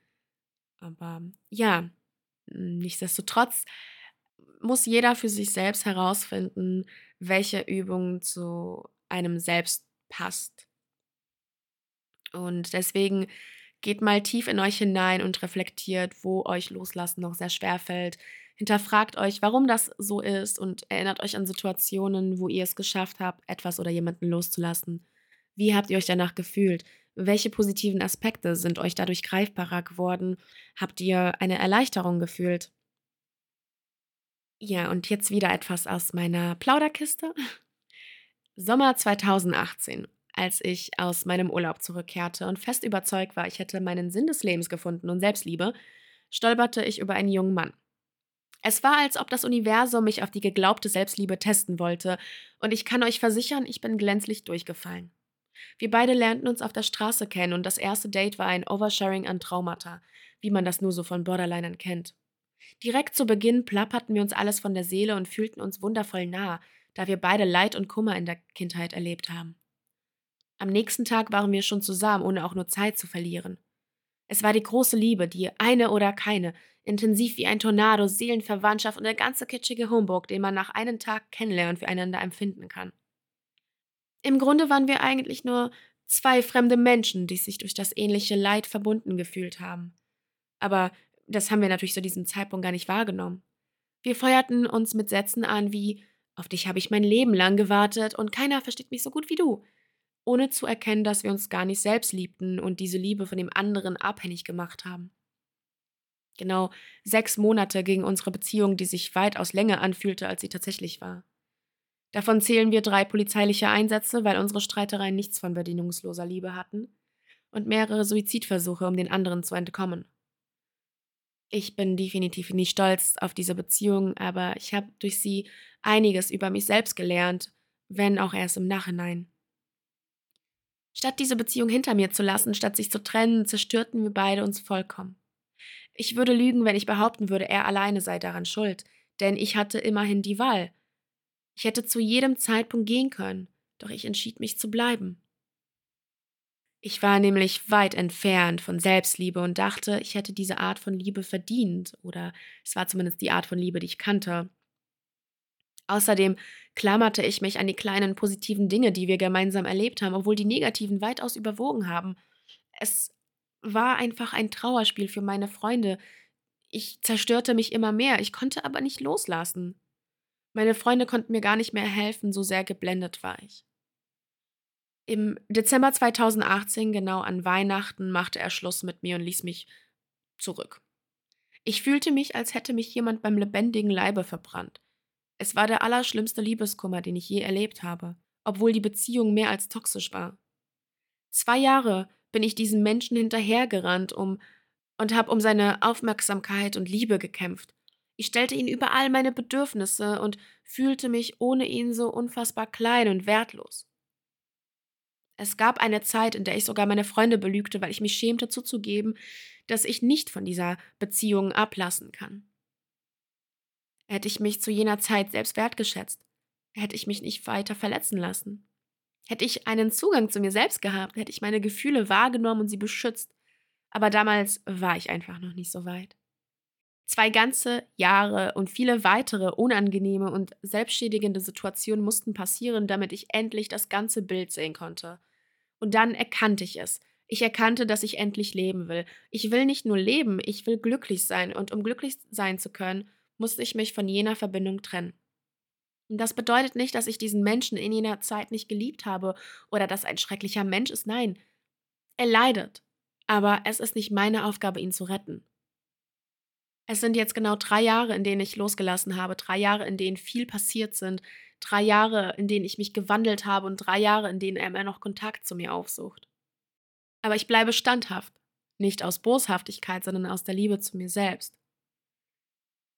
Aber ja, nichtsdestotrotz muss jeder für sich selbst herausfinden, welche Übung zu einem selbst passt. Und deswegen geht mal tief in euch hinein und reflektiert, wo euch Loslassen noch sehr schwer fällt. Hinterfragt euch, warum das so ist und erinnert euch an Situationen, wo ihr es geschafft habt, etwas oder jemanden loszulassen. Wie habt ihr euch danach gefühlt? Welche positiven Aspekte sind euch dadurch greifbarer geworden? Habt ihr eine Erleichterung gefühlt? Ja, und jetzt wieder etwas aus meiner Plauderkiste. Sommer 2018, als ich aus meinem Urlaub zurückkehrte und fest überzeugt war, ich hätte meinen Sinn des Lebens gefunden und Selbstliebe, stolperte ich über einen jungen Mann. Es war, als ob das Universum mich auf die geglaubte Selbstliebe testen wollte, und ich kann euch versichern, ich bin glänzlich durchgefallen. Wir beide lernten uns auf der Straße kennen und das erste Date war ein Oversharing an Traumata, wie man das nur so von Borderlinern kennt. Direkt zu Beginn plapperten wir uns alles von der Seele und fühlten uns wundervoll nah, da wir beide Leid und Kummer in der Kindheit erlebt haben. Am nächsten Tag waren wir schon zusammen, ohne auch nur Zeit zu verlieren. Es war die große Liebe, die eine oder keine, intensiv wie ein Tornado, Seelenverwandtschaft und der ganze kitschige Humbug, den man nach einem Tag kennenlernen füreinander empfinden kann. Im Grunde waren wir eigentlich nur zwei fremde Menschen, die sich durch das ähnliche Leid verbunden gefühlt haben. Aber das haben wir natürlich zu diesem Zeitpunkt gar nicht wahrgenommen. Wir feuerten uns mit Sätzen an wie Auf dich habe ich mein Leben lang gewartet und keiner versteht mich so gut wie du, ohne zu erkennen, dass wir uns gar nicht selbst liebten und diese Liebe von dem anderen abhängig gemacht haben. Genau sechs Monate ging unsere Beziehung, die sich weitaus länger anfühlte, als sie tatsächlich war. Davon zählen wir drei polizeiliche Einsätze, weil unsere Streitereien nichts von bedingungsloser Liebe hatten, und mehrere Suizidversuche, um den anderen zu entkommen. Ich bin definitiv nicht stolz auf diese Beziehung, aber ich habe durch sie einiges über mich selbst gelernt, wenn auch erst im Nachhinein. Statt diese Beziehung hinter mir zu lassen, statt sich zu trennen, zerstörten wir beide uns vollkommen. Ich würde lügen, wenn ich behaupten würde, er alleine sei daran schuld, denn ich hatte immerhin die Wahl. Ich hätte zu jedem Zeitpunkt gehen können, doch ich entschied mich zu bleiben. Ich war nämlich weit entfernt von Selbstliebe und dachte, ich hätte diese Art von Liebe verdient, oder es war zumindest die Art von Liebe, die ich kannte. Außerdem klammerte ich mich an die kleinen positiven Dinge, die wir gemeinsam erlebt haben, obwohl die negativen weitaus überwogen haben. Es war einfach ein Trauerspiel für meine Freunde. Ich zerstörte mich immer mehr, ich konnte aber nicht loslassen. Meine Freunde konnten mir gar nicht mehr helfen, so sehr geblendet war ich. Im Dezember 2018, genau an Weihnachten, machte er Schluss mit mir und ließ mich zurück. Ich fühlte mich, als hätte mich jemand beim lebendigen Leibe verbrannt. Es war der allerschlimmste Liebeskummer, den ich je erlebt habe, obwohl die Beziehung mehr als toxisch war. Zwei Jahre bin ich diesem Menschen hinterhergerannt um und habe um seine Aufmerksamkeit und Liebe gekämpft. Ich stellte ihn über all meine Bedürfnisse und fühlte mich ohne ihn so unfassbar klein und wertlos. Es gab eine Zeit, in der ich sogar meine Freunde belügte, weil ich mich schämte zuzugeben, dass ich nicht von dieser Beziehung ablassen kann. Hätte ich mich zu jener Zeit selbst wertgeschätzt, hätte ich mich nicht weiter verletzen lassen. Hätte ich einen Zugang zu mir selbst gehabt, hätte ich meine Gefühle wahrgenommen und sie beschützt. Aber damals war ich einfach noch nicht so weit. Zwei ganze Jahre und viele weitere unangenehme und selbstschädigende Situationen mussten passieren, damit ich endlich das ganze Bild sehen konnte. Und dann erkannte ich es. Ich erkannte, dass ich endlich leben will. Ich will nicht nur leben, ich will glücklich sein. Und um glücklich sein zu können, musste ich mich von jener Verbindung trennen. Das bedeutet nicht, dass ich diesen Menschen in jener Zeit nicht geliebt habe oder dass er ein schrecklicher Mensch ist. Nein, er leidet. Aber es ist nicht meine Aufgabe, ihn zu retten. Es sind jetzt genau drei Jahre, in denen ich losgelassen habe, drei Jahre, in denen viel passiert sind, drei Jahre, in denen ich mich gewandelt habe und drei Jahre, in denen er immer noch Kontakt zu mir aufsucht. Aber ich bleibe standhaft, nicht aus Boshaftigkeit, sondern aus der Liebe zu mir selbst.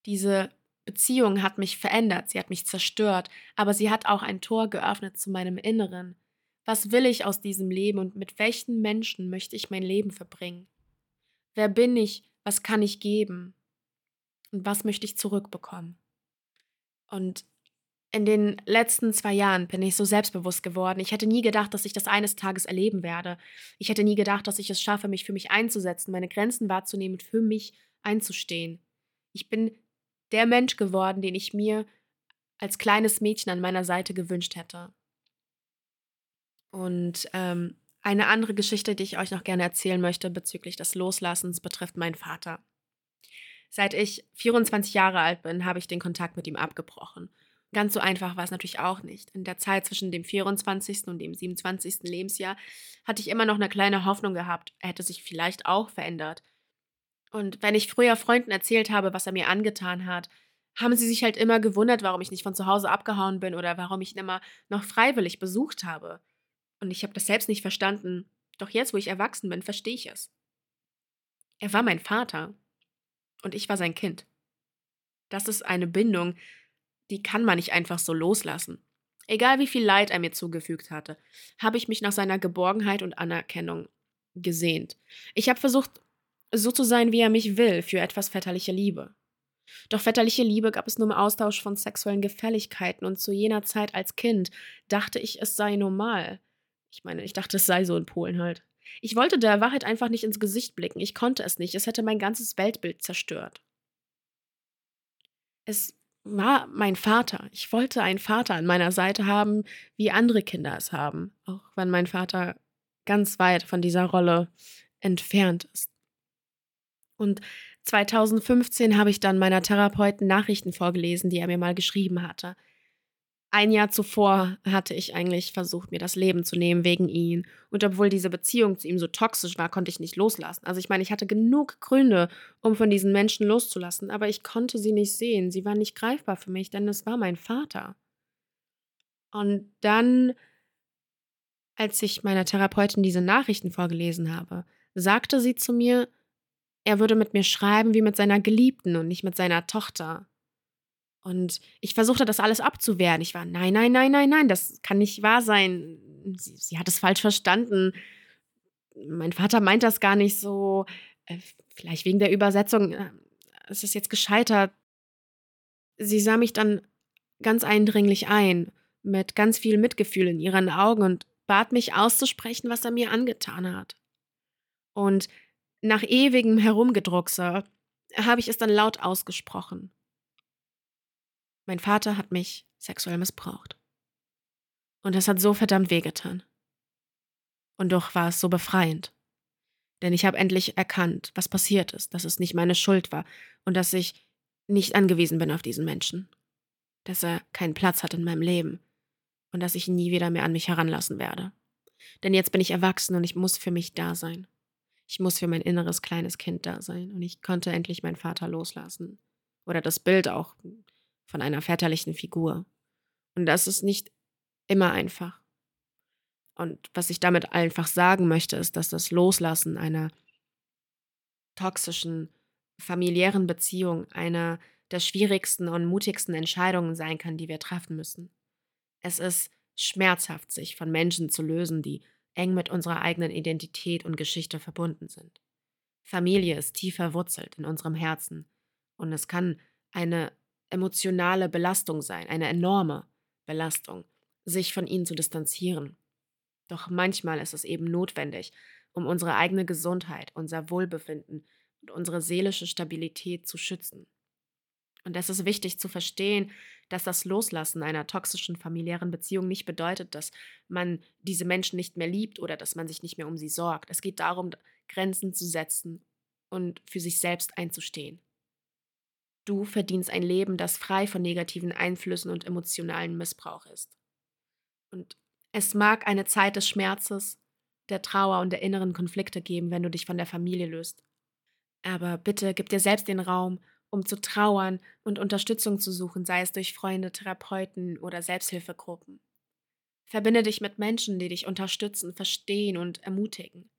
Diese Beziehung hat mich verändert, sie hat mich zerstört, aber sie hat auch ein Tor geöffnet zu meinem Inneren. Was will ich aus diesem Leben und mit welchen Menschen möchte ich mein Leben verbringen? Wer bin ich? Was kann ich geben? Und was möchte ich zurückbekommen? Und in den letzten zwei Jahren bin ich so selbstbewusst geworden. Ich hätte nie gedacht, dass ich das eines Tages erleben werde. Ich hätte nie gedacht, dass ich es schaffe, mich für mich einzusetzen, meine Grenzen wahrzunehmen und für mich einzustehen. Ich bin der Mensch geworden, den ich mir als kleines Mädchen an meiner Seite gewünscht hätte. Und ähm, eine andere Geschichte, die ich euch noch gerne erzählen möchte bezüglich des Loslassens, betrifft meinen Vater. Seit ich 24 Jahre alt bin, habe ich den Kontakt mit ihm abgebrochen. Ganz so einfach war es natürlich auch nicht. In der Zeit zwischen dem 24. und dem 27. Lebensjahr hatte ich immer noch eine kleine Hoffnung gehabt, er hätte sich vielleicht auch verändert. Und wenn ich früher Freunden erzählt habe, was er mir angetan hat, haben sie sich halt immer gewundert, warum ich nicht von zu Hause abgehauen bin oder warum ich ihn immer noch freiwillig besucht habe. Und ich habe das selbst nicht verstanden. Doch jetzt, wo ich erwachsen bin, verstehe ich es. Er war mein Vater und ich war sein Kind. Das ist eine Bindung, die kann man nicht einfach so loslassen. Egal wie viel Leid er mir zugefügt hatte, habe ich mich nach seiner Geborgenheit und Anerkennung gesehnt. Ich habe versucht, so zu sein, wie er mich will, für etwas väterliche Liebe. Doch väterliche Liebe gab es nur im Austausch von sexuellen Gefälligkeiten und zu jener Zeit als Kind dachte ich, es sei normal. Ich meine, ich dachte, es sei so in Polen halt. Ich wollte der Wahrheit einfach nicht ins Gesicht blicken. Ich konnte es nicht. Es hätte mein ganzes Weltbild zerstört. Es war mein Vater. Ich wollte einen Vater an meiner Seite haben, wie andere Kinder es haben. Auch wenn mein Vater ganz weit von dieser Rolle entfernt ist. Und 2015 habe ich dann meiner Therapeuten Nachrichten vorgelesen, die er mir mal geschrieben hatte. Ein Jahr zuvor hatte ich eigentlich versucht, mir das Leben zu nehmen wegen ihn. Und obwohl diese Beziehung zu ihm so toxisch war, konnte ich nicht loslassen. Also ich meine, ich hatte genug Gründe, um von diesen Menschen loszulassen, aber ich konnte sie nicht sehen. Sie war nicht greifbar für mich, denn es war mein Vater. Und dann, als ich meiner Therapeutin diese Nachrichten vorgelesen habe, sagte sie zu mir, er würde mit mir schreiben wie mit seiner Geliebten und nicht mit seiner Tochter. Und ich versuchte das alles abzuwehren. Ich war, nein, nein, nein, nein, nein, das kann nicht wahr sein. Sie, sie hat es falsch verstanden. Mein Vater meint das gar nicht so. Äh, vielleicht wegen der Übersetzung. Äh, es ist jetzt gescheitert. Sie sah mich dann ganz eindringlich ein, mit ganz viel Mitgefühl in ihren Augen und bat mich auszusprechen, was er mir angetan hat. Und nach ewigem Herumgedruckse habe ich es dann laut ausgesprochen. Mein Vater hat mich sexuell missbraucht. Und das hat so verdammt wehgetan. Und doch war es so befreiend. Denn ich habe endlich erkannt, was passiert ist, dass es nicht meine Schuld war und dass ich nicht angewiesen bin auf diesen Menschen. Dass er keinen Platz hat in meinem Leben und dass ich ihn nie wieder mehr an mich heranlassen werde. Denn jetzt bin ich erwachsen und ich muss für mich da sein. Ich muss für mein inneres kleines Kind da sein. Und ich konnte endlich meinen Vater loslassen. Oder das Bild auch von einer väterlichen Figur. Und das ist nicht immer einfach. Und was ich damit einfach sagen möchte, ist, dass das Loslassen einer toxischen familiären Beziehung, einer der schwierigsten und mutigsten Entscheidungen sein kann, die wir treffen müssen. Es ist schmerzhaft, sich von Menschen zu lösen, die eng mit unserer eigenen Identität und Geschichte verbunden sind. Familie ist tief verwurzelt in unserem Herzen und es kann eine emotionale Belastung sein, eine enorme Belastung, sich von ihnen zu distanzieren. Doch manchmal ist es eben notwendig, um unsere eigene Gesundheit, unser Wohlbefinden und unsere seelische Stabilität zu schützen. Und es ist wichtig zu verstehen, dass das Loslassen einer toxischen familiären Beziehung nicht bedeutet, dass man diese Menschen nicht mehr liebt oder dass man sich nicht mehr um sie sorgt. Es geht darum, Grenzen zu setzen und für sich selbst einzustehen. Du verdienst ein Leben, das frei von negativen Einflüssen und emotionalen Missbrauch ist. Und es mag eine Zeit des Schmerzes, der Trauer und der inneren Konflikte geben, wenn du dich von der Familie löst. Aber bitte gib dir selbst den Raum, um zu trauern und Unterstützung zu suchen, sei es durch Freunde, Therapeuten oder Selbsthilfegruppen. Verbinde dich mit Menschen, die dich unterstützen, verstehen und ermutigen.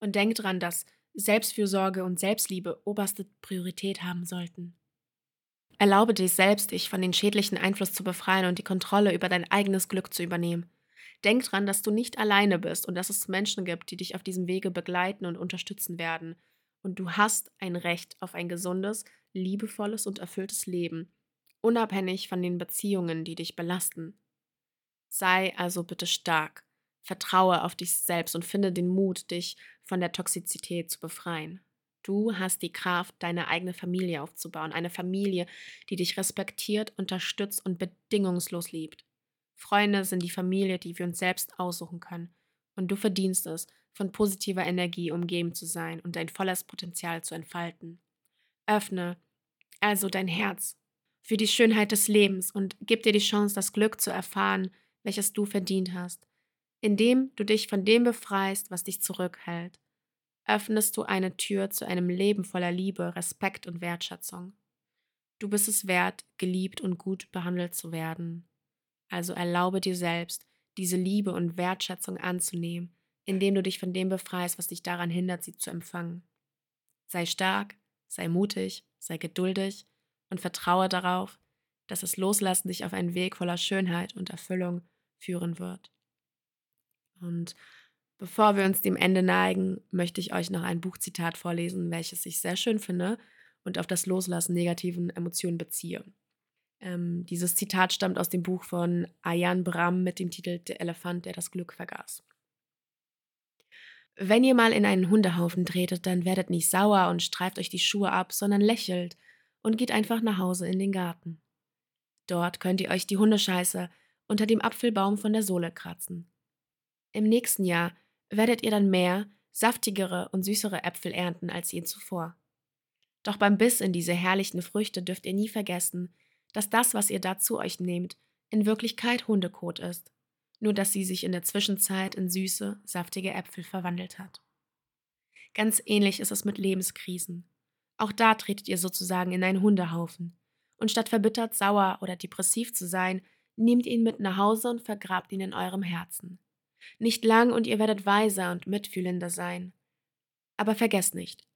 Und denk dran, dass Selbstfürsorge und Selbstliebe oberste Priorität haben sollten. Erlaube dir selbst, dich von den schädlichen Einfluss zu befreien und die Kontrolle über dein eigenes Glück zu übernehmen. Denk dran, dass du nicht alleine bist und dass es Menschen gibt, die dich auf diesem Wege begleiten und unterstützen werden. Und du hast ein Recht auf ein gesundes, liebevolles und erfülltes Leben, unabhängig von den Beziehungen, die dich belasten. Sei also bitte stark, vertraue auf dich selbst und finde den Mut, dich von der Toxizität zu befreien. Du hast die Kraft, deine eigene Familie aufzubauen. Eine Familie, die dich respektiert, unterstützt und bedingungslos liebt. Freunde sind die Familie, die wir uns selbst aussuchen können. Und du verdienst es, von positiver Energie umgeben zu sein und dein volles Potenzial zu entfalten. Öffne also dein Herz für die Schönheit des Lebens und gib dir die Chance, das Glück zu erfahren, welches du verdient hast, indem du dich von dem befreist, was dich zurückhält öffnest du eine Tür zu einem Leben voller Liebe, Respekt und Wertschätzung. Du bist es wert, geliebt und gut behandelt zu werden. Also erlaube dir selbst, diese Liebe und Wertschätzung anzunehmen, indem du dich von dem befreist, was dich daran hindert, sie zu empfangen. Sei stark, sei mutig, sei geduldig und vertraue darauf, dass das Loslassen dich auf einen Weg voller Schönheit und Erfüllung führen wird. Und Bevor wir uns dem Ende neigen, möchte ich euch noch ein Buchzitat vorlesen, welches ich sehr schön finde und auf das Loslassen negativen Emotionen beziehe. Ähm, dieses Zitat stammt aus dem Buch von Ayan Bram mit dem Titel Der Elefant, der das Glück vergaß. Wenn ihr mal in einen Hundehaufen tretet, dann werdet nicht sauer und streift euch die Schuhe ab, sondern lächelt und geht einfach nach Hause in den Garten. Dort könnt ihr euch die Hundescheiße unter dem Apfelbaum von der Sohle kratzen. Im nächsten Jahr werdet ihr dann mehr, saftigere und süßere Äpfel ernten als je zuvor. Doch beim Biss in diese herrlichen Früchte dürft ihr nie vergessen, dass das, was ihr da zu euch nehmt, in Wirklichkeit Hundekot ist, nur dass sie sich in der Zwischenzeit in süße, saftige Äpfel verwandelt hat. Ganz ähnlich ist es mit Lebenskrisen. Auch da tretet ihr sozusagen in einen Hundehaufen. Und statt verbittert, sauer oder depressiv zu sein, nehmt ihn mit nach Hause und vergrabt ihn in eurem Herzen. Nicht lang und ihr werdet weiser und mitfühlender sein. Aber vergesst nicht,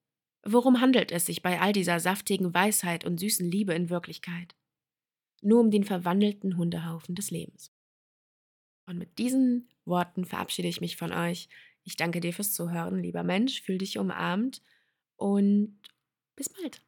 worum handelt es sich bei all dieser saftigen Weisheit und süßen Liebe in Wirklichkeit? Nur um den verwandelten Hundehaufen des Lebens. Und mit diesen Worten verabschiede ich mich von euch. Ich danke dir fürs Zuhören, lieber Mensch, fühl dich umarmt und bis bald.